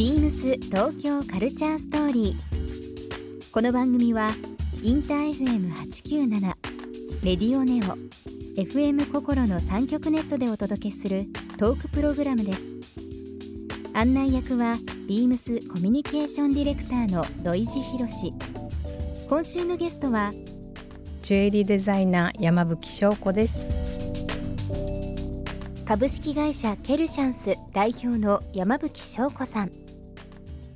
ビームス東京カルチャーストーリー。この番組はインター FM897 レディオネオ FM 心の3極ネットでお届けするトークプログラムです。案内役はビームスコミュニケーションディレクターの土井博志今週のゲストはジュエリーデザイナー山吹翔子です。株式会社ケルシャンス代表の山吹翔子さん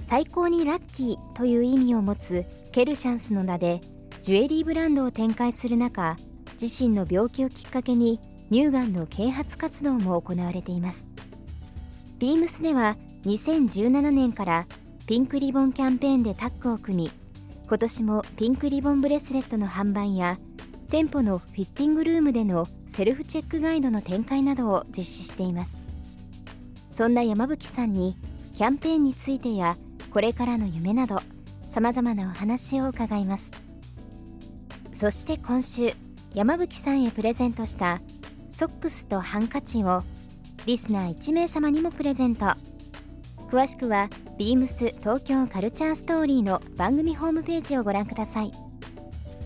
最高にラッキーという意味を持つケルシャンスの名でジュエリーブランドを展開する中自身の病気をきっかけに乳がんの啓発活動も行われています。ビームスでは2017年からピンクリボンキャンペーンでタッグを組み今年もピンクリボンブレスレットの販売や店舗のフィッティングルームでのセルフチェックガイドの展開などを実施しています。そんな山吹さんにキャンペーンについてやこれからの夢などさまざまなお話を伺います。そして今週山吹さんへプレゼントしたソックスとハンカチをリスナー1名様にもプレゼント。詳しくはビームス東京カルチャーストーリーの番組ホームページをご覧ください。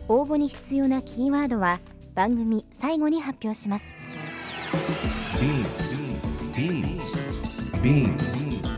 応募に必要なキーワードは番組最後に発表します。BEAMS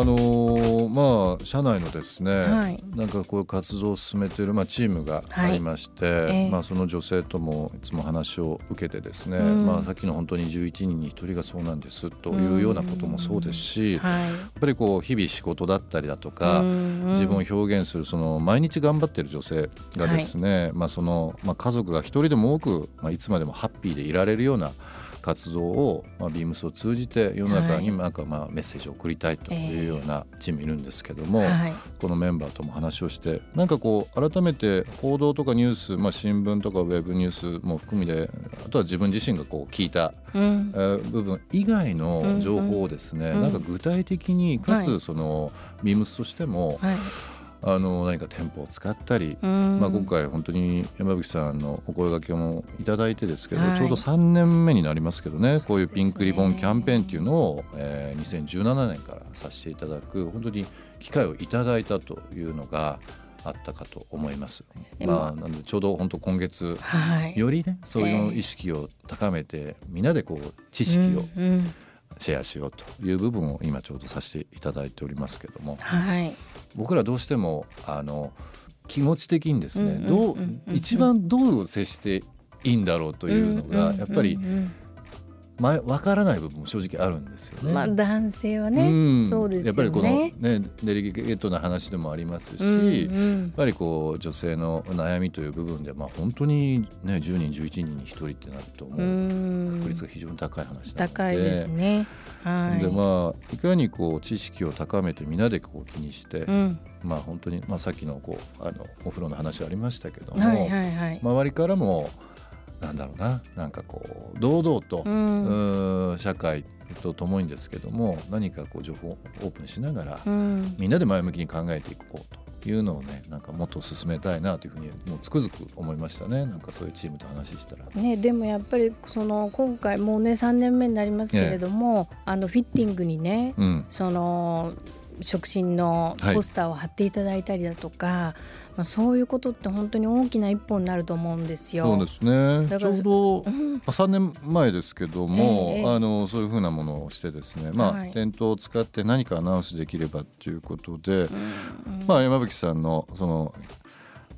あのーまあ社内のですね、はい。なんかこういう活動を進めている、まあ、チームがありまして、ええ。まあ、その女性ともいつも話を受けてですね、うん。まあ、さっきの本当に11人に1人がそうなんですというようなこともそうですし、やはい。っぱりこう日々仕事だったりだとか、うん自分を表現するその毎日頑張ってる女性がですね、まあそのまあ、家族が一人でも多く、まあ、いつまでもハッピーでいられるような活動を、まあ、ビームスを通じて世の中になんかまあメッセージを送りたいというようなチームいるんですけども、はい。このメンバーとも話をしてなんかこう改めて報道とかニュース、まあ、新聞とかウェブニュースも含みであとは自分自身がこう聞いたうん。えー部分以外の情報をですね、うん。うんなんか具体的にかはい。つそのビームスとしても、はいあの何か店舗を使ったり、うん。まあ、今回本当に山吹さんのお声掛けもいただいてですけど、はい。ちょうど3年目になりますけどねこういうピンクリボンキャンペーンっていうのを、えー2017年からさせていただく本当に機会をいただいたというのがあったかと思います。まあ、なのでちょうど本当今月はい。よりねそういう意識を高めて、みんなでこう知識をシェアしようという部分を今ちょうどさせていただいておりますけども。はい僕らどうしてもあの気持ち的にですね、どう一番どう接していいんだろうというのがやっぱり前分からない部分も正直あるんですよね。うんまあ男性はね、うん。そうですよね。やっぱりこのねデリケートな話でもありますし、うんうん。やっぱりこう女性の悩みという部分で、まあ、本当に、ね、10人11人に1人ってなるともううん。確率が非常に高い話なので。高いですね。はい。でまあいかにこう知識を高めてみんなでこう気にして、うん。まあ本当に、まあ、さっきのこうあのお風呂の話ありましたけども、はいはいはい、周りからもなんだろうな。なんかこう堂々と、うん。社会とともにですけども何かこう情報をオープンしながら、うん。みんなで前向きに考えていこうというのをねなんかもっと進めたいなというふうにもうつくづく思いましたね。なんかそういうチームと話したら。ね、でもやっぱりその今回もうね3年目になりますけれども、あのフィッティングにねうん。その触診のはい。ポスターを貼っていただいたりだとか、まあ、そういうことって本当に大きな一歩になると思うんですよ。そうですね。ちょうど、うん。まあ3年前ですけども、ええあのそういうふうなものをしてですね、まあはい。店頭を使って何かアナウンスできればっていうことで、うん。まあ、山吹さんのその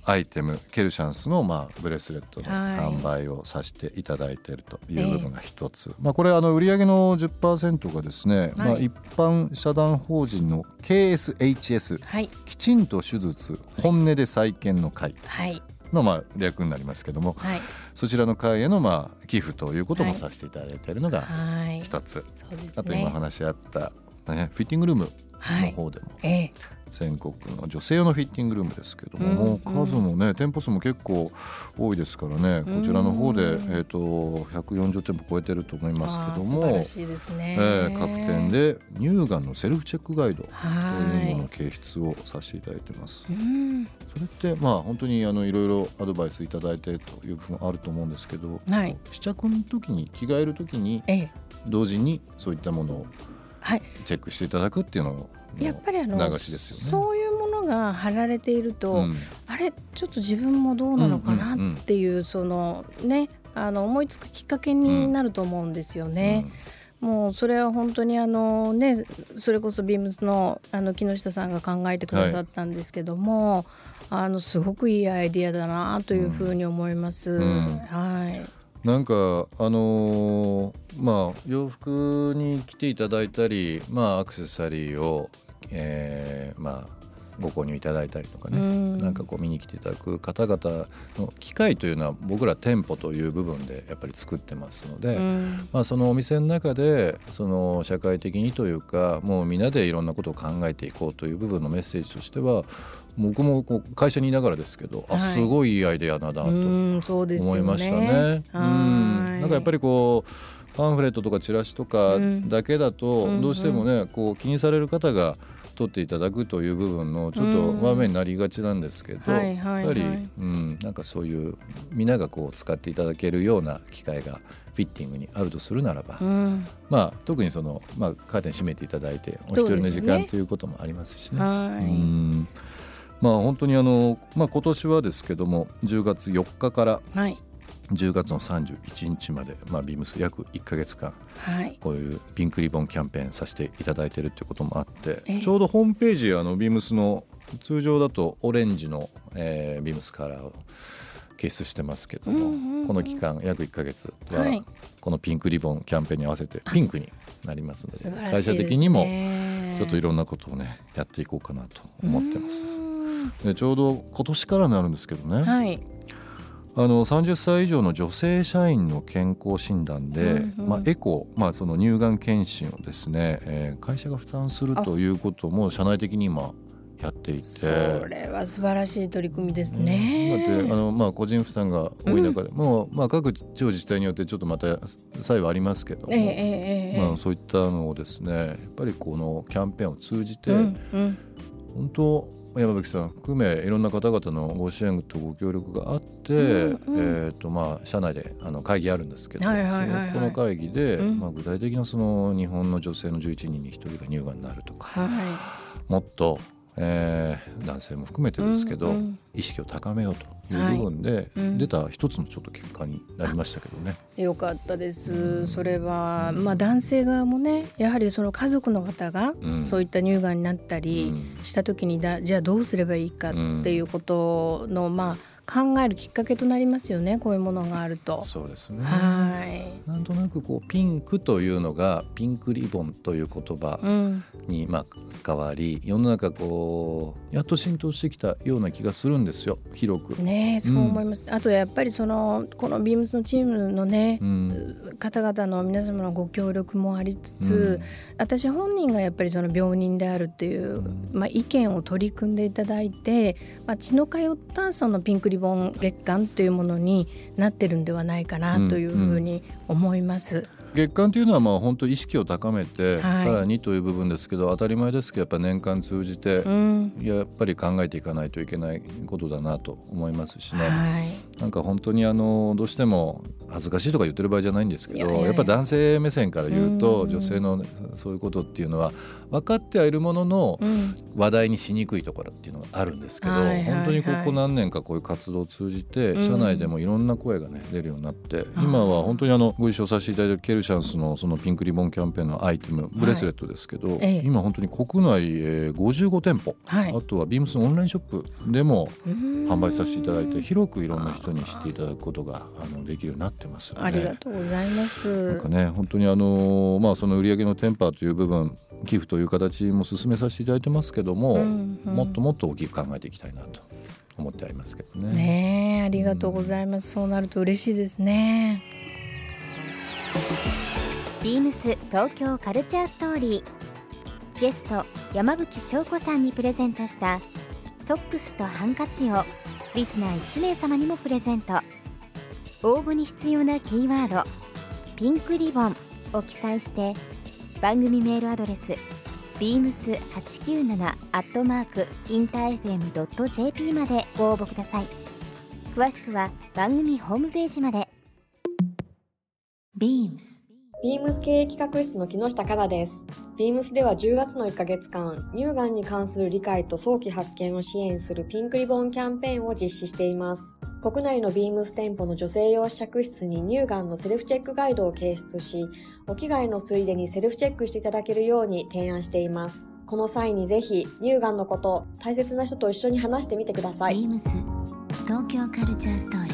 アイテムケルシャンスのまあブレスレットのはい。販売をさせていただいているという部分が一つ、まあ、これあの売上の10%がですね、まあ、はい。一般社団法人の KSHS はい。きちんと手術本音で再建の会はい。のまあ略になりますけどもはい。そちらの会へのまあ寄付ということもさせていただいているのがはい。一つ、そうですね。あと今話し合った、ね、フィッティングルームはいの方でも、ええ。全国の女性用のフィッティングルームですけども、うんもう数もね店舗数も結構多いですからねこちらの方で、うんえー、と140店舗超えてると思いますけどもね、えー各店で乳がんのセルフチェックガイドとはいいうのの掲出をさせていただいてます。うん。それってまあ本当にあのいろいろアドバイスいただいてという部分あると思うんですけど、はい。試着の時に着替える時にええ。同時にそういったものをはいチェックしていただくっていうのをやっぱりあの流しですよね。そういうものが貼られていると、うんあれちょっと自分もどうなのかなうんうんうんっていうそのねあの思いつくきっかけになると思うんですよね。もうそれは本当にあのねそれこそビームスのあの木下さんが考えてくださったんですけども、あのすごくいいアイディアだなというふうに思います。んはい。なんかあのーまあ洋服に来ていただいたり、まあ、アクセサリーを、えーまあご購入いただいたりとかね、うん。なんかこう見に来ていただく方々の機会というのは僕ら店舗という部分でやっぱり作ってますので、うん。まあ、そのお店の中でその社会的にというかもうみんなでいろんなことを考えていこうという部分のメッセージとしては僕もこう会社にいながらですけど、はい。あすごいいいアイデアだなと。思いましたね。うんはい。なんかやっぱりこうパンフレットとかチラシとかうん。だけだとうん。どうしてもねこう気にされる方が取っていただくという部分のちょっとうん。場面になりがちなんですけど、はいはいはい。やっぱり、うん、なんかそういうみんながこう使っていただけるような機会がフィッティングにあるとするならば、うん。まあ特にその、まあ、カーテン閉めていただいてお一人の時間ということもありますしね。はい。うん。まあ本当にあの、まあ、今年はですけども10月4日からはい10月の31日まで、まあ、ビームス約1か月間はい。こういうピンクリボンキャンペーンさせていただいてるっていうこともあって、ええちょうどホームページあのビームスの通常だとオレンジの、えービームスカラーを掲出してますけども、うんうんうんこの期間約1か月は、はいこのピンクリボンキャンペーンに合わせてピンクになりますので素晴らしい会。社的にもちょっといろんなことをねやっていこうかなと思ってます。うんでちょうど今年からになるんですけどね、はい。あの30歳以上の女性社員の健康診断で、うんうん。まあ、エコー、まあ、その乳がん検診をですね、えー会社が負担するということも社内的に今やっていて。それは素晴らしい取り組みですだってね。あの、まあ、個人負担が多い中で、もう、まあ、各地方自治体によってちょっとまた差異はありますけども、ええええええ。まあ、そういったのをですねやっぱりこのキャンペーンを通じて、うんうん。本当山吹さん含めいろんな方々のご支援とご協力があって、うんうん。えーとまあ、社内であの会議あるんですけど、はいはいはいはい。この会議で、うん。まあ、具体的なその日本の女性の11人に1人が乳がんになるとかはもっと、えー男性も含めてい。ですけど、うんうん意識を高めようという部分でうん出た一つのちょっと結果になりましたけどね。よかったです。それはまあ男性側もねやはりその家族の方がうんそういった乳がんになったりうんした時にだじゃあどうすればいいかっていうことのまあ考えるきっかけとなりますよねこういうものがあると。そうですねはい。なんとなくこうピンクというのがピンクリボンという言葉うん。にまあ変わり世の中こうやっと浸透してきたような気がするんですよ広く。ねえそう思います。あとやっぱりそのこのビームスのチームのねう、ん方々の皆様のご協力もありつつ、私本人がやっぱりその病人であるっていう、まあ、意見を取り組んでいただいて、まあ、血の通ったそのピンクリボン月間というものになってるんではないかなというふうに思います。月間というのはまあ本当意識を高めて、はいさらにという部分ですけど当たり前ですけどやっぱ年間通じて、うんやっぱり考えていかないといけないことだなと思いますしね。はいなんか本当にあのどうしても恥ずかしいとか言ってる場合じゃないんですけどいやっぱ男性目線から言うとうん。女性のねそういうことっていうのは分かってはいるもののうん。話題にしにくいところっていうのがあるんですけど、本当にここ何年かこういう活動を通じてうん。社内でもいろんな声がね出るようになって今は本当にあのご一緒させていただいてるケルシャンスのそのピンクリボンキャンペーンのアイテムブレスレットですけど、ええ。今本当に国内えー55店舗、はい。あとはビームスのオンラインショップでもうん。販売させていただいて広くいろんな人に知っていただくことがあのできるようになってますありがとうございます。なんかね本当にあのまあその売上のテンパーという部分寄付という形も進めさせていただいてますけども、うんうん。もっともっと大きく考えていきたいなと思ってありますけどね。ねえありがとうございます、そうなると嬉しいですね。ビームス東京カルチャーストーリー。ゲスト山吹翔子さんにプレゼントしたソックスとハンカチをリスナー1名様にもプレゼント。応募に必要なキーワード「ピンクリボン」を記載して番組メールアドレス beams897 アットマークインター FM.jp までご応募ください。詳しくは番組ホームページまで。BEAMS ビームス経営企画室の木下香です。ビームスでは10月の1ヶ月間、乳がんに関する理解と早期発見を支援するピンクリボンキャンペーンを実施しています。国内のビームス店舗の女性用試着室に乳がんのセルフチェックガイドを掲出し、お着替えのついでにセルフチェックしていただけるように提案しています。この際にぜひ、乳がんのこと、大切な人と一緒に話してみてください。BEAMS 東京カルチャーストーリー